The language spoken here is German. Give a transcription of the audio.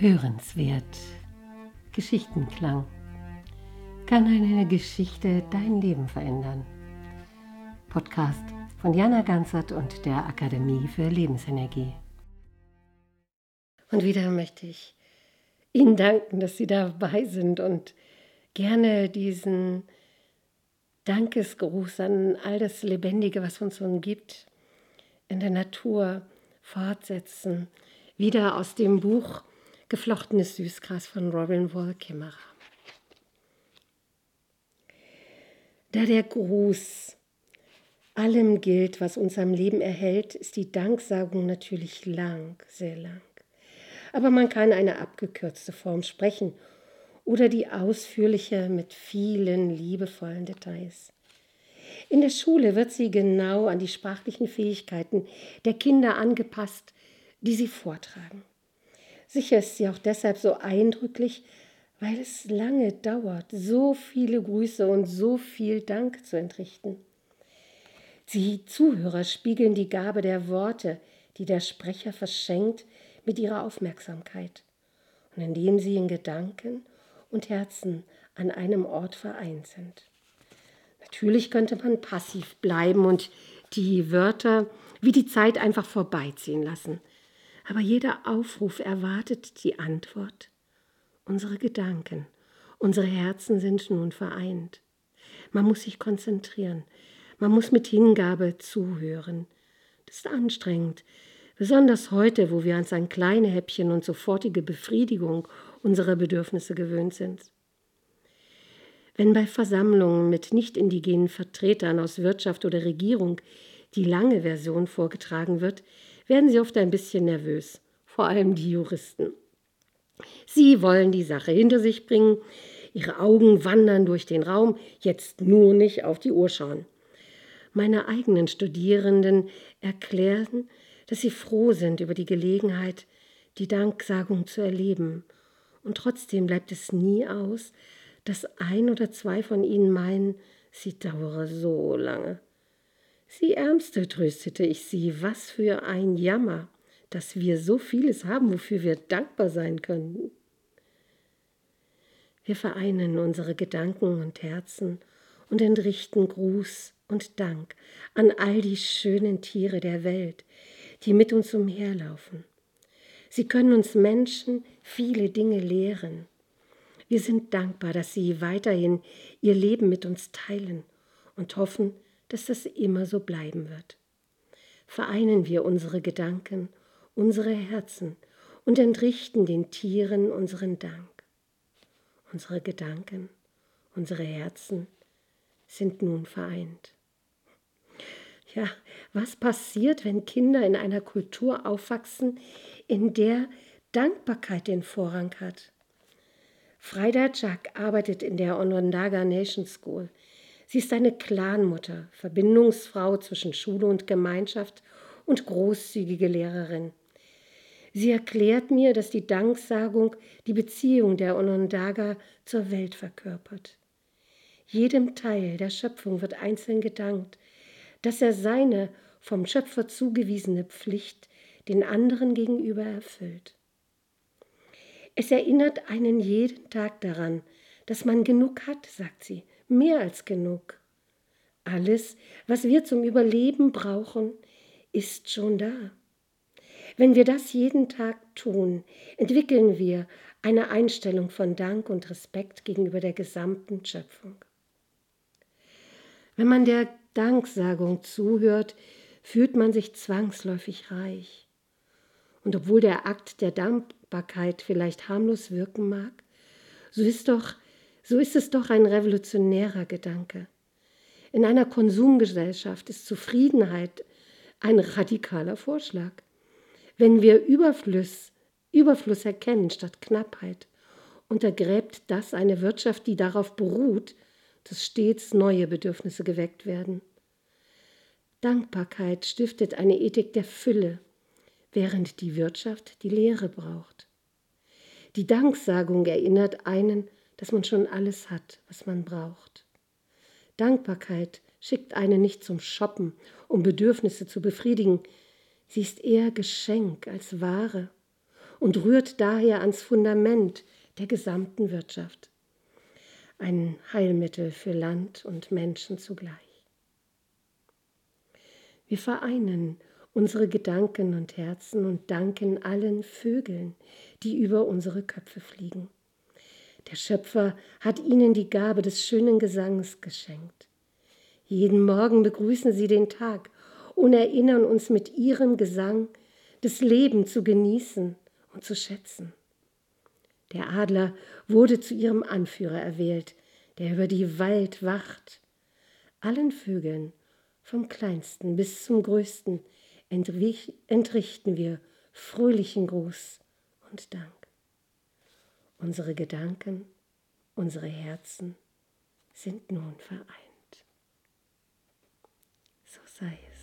Hörenswert. Geschichtenklang. Kann eine Geschichte dein Leben verändern? Podcast von Jana Ganzert und der Akademie für Lebensenergie. Und wieder möchte ich Ihnen danken, dass Sie dabei sind und gerne diesen Dankesgruß an all das Lebendige, was uns umgibt, in der Natur fortsetzen. Wieder aus dem Buch Geflochtenes Süßgras von Robin Wall Kimmerer. Da der Gruß allem gilt, was uns am Leben erhält, ist die Danksagung natürlich lang, sehr lang. Aber man kann eine abgekürzte Form sprechen oder die ausführliche mit vielen liebevollen Details. In der Schule wird sie genau an die sprachlichen Fähigkeiten der Kinder angepasst, die sie vortragen. Sicher ist sie auch deshalb so eindrücklich, weil es lange dauert, so viele Grüße und so viel Dank zu entrichten. Die Zuhörer spiegeln die Gabe der Worte, die der Sprecher verschenkt, mit ihrer Aufmerksamkeit und indem sie in Gedanken und Herzen an einem Ort vereint sind. Natürlich könnte man passiv bleiben und die Wörter wie die Zeit einfach vorbeiziehen lassen. Aber jeder Aufruf erwartet die Antwort. Unsere Gedanken, unsere Herzen sind nun vereint. Man muss sich konzentrieren, man muss mit Hingabe zuhören. Das ist anstrengend, besonders heute, wo wir uns an kleine Häppchen und sofortige Befriedigung unserer Bedürfnisse gewöhnt sind. Wenn bei Versammlungen mit nicht indigenen Vertretern aus Wirtschaft oder Regierung die lange Version vorgetragen wird, werden sie oft ein bisschen nervös, vor allem die Juristen. Sie wollen die Sache hinter sich bringen, ihre Augen wandern durch den Raum, jetzt nur nicht auf die Uhr schauen. Meine eigenen Studierenden erklären, dass sie froh sind über die Gelegenheit, die Danksagung zu erleben. Und trotzdem bleibt es nie aus, dass ein oder zwei von ihnen meinen, sie dauere so lange. Sie Ärmste, tröstete ich sie, was für ein Jammer, dass wir so vieles haben, wofür wir dankbar sein können. Wir vereinen unsere Gedanken und Herzen und entrichten Gruß und Dank an all die schönen Tiere der Welt, die mit uns umherlaufen. Sie können uns Menschen viele Dinge lehren. Wir sind dankbar, dass Sie weiterhin Ihr Leben mit uns teilen und hoffen, dass das immer so bleiben wird. Vereinen wir unsere Gedanken, unsere Herzen und entrichten den Tieren unseren Dank. Unsere Gedanken, unsere Herzen sind nun vereint. Ja, was passiert, wenn Kinder in einer Kultur aufwachsen, in der Dankbarkeit den Vorrang hat? Freida Jack arbeitet in der Onondaga Nation School Sie ist eine Clanmutter, Verbindungsfrau zwischen Schule und Gemeinschaft und großzügige Lehrerin. Sie erklärt mir, dass die Danksagung die Beziehung der Onondaga zur Welt verkörpert. Jedem Teil der Schöpfung wird einzeln gedankt, dass er seine vom Schöpfer zugewiesene Pflicht den anderen gegenüber erfüllt. Es erinnert einen jeden Tag daran, dass man genug hat, sagt sie, mehr als genug. Alles, was wir zum Überleben brauchen, ist schon da. Wenn wir das jeden Tag tun, entwickeln wir eine Einstellung von Dank und Respekt gegenüber der gesamten Schöpfung. Wenn man der Danksagung zuhört, fühlt man sich zwangsläufig reich. Und obwohl der Akt der Dankbarkeit vielleicht harmlos wirken mag, so ist doch so ist es doch ein revolutionärer Gedanke. In einer Konsumgesellschaft ist Zufriedenheit ein radikaler Vorschlag. Wenn wir Überfluss, Überfluss erkennen statt Knappheit, untergräbt das eine Wirtschaft, die darauf beruht, dass stets neue Bedürfnisse geweckt werden. Dankbarkeit stiftet eine Ethik der Fülle, während die Wirtschaft die Lehre braucht. Die Danksagung erinnert einen dass man schon alles hat, was man braucht. Dankbarkeit schickt einen nicht zum Shoppen, um Bedürfnisse zu befriedigen. Sie ist eher Geschenk als Ware und rührt daher ans Fundament der gesamten Wirtschaft. Ein Heilmittel für Land und Menschen zugleich. Wir vereinen unsere Gedanken und Herzen und danken allen Vögeln, die über unsere Köpfe fliegen. Der Schöpfer hat ihnen die Gabe des schönen Gesangs geschenkt. Jeden Morgen begrüßen sie den Tag und erinnern uns mit ihrem Gesang, das Leben zu genießen und zu schätzen. Der Adler wurde zu ihrem Anführer erwählt, der über die Wald wacht. Allen Vögeln, vom kleinsten bis zum größten, entrichten wir fröhlichen Gruß und Dank. Unsere Gedanken, unsere Herzen sind nun vereint. So sei es.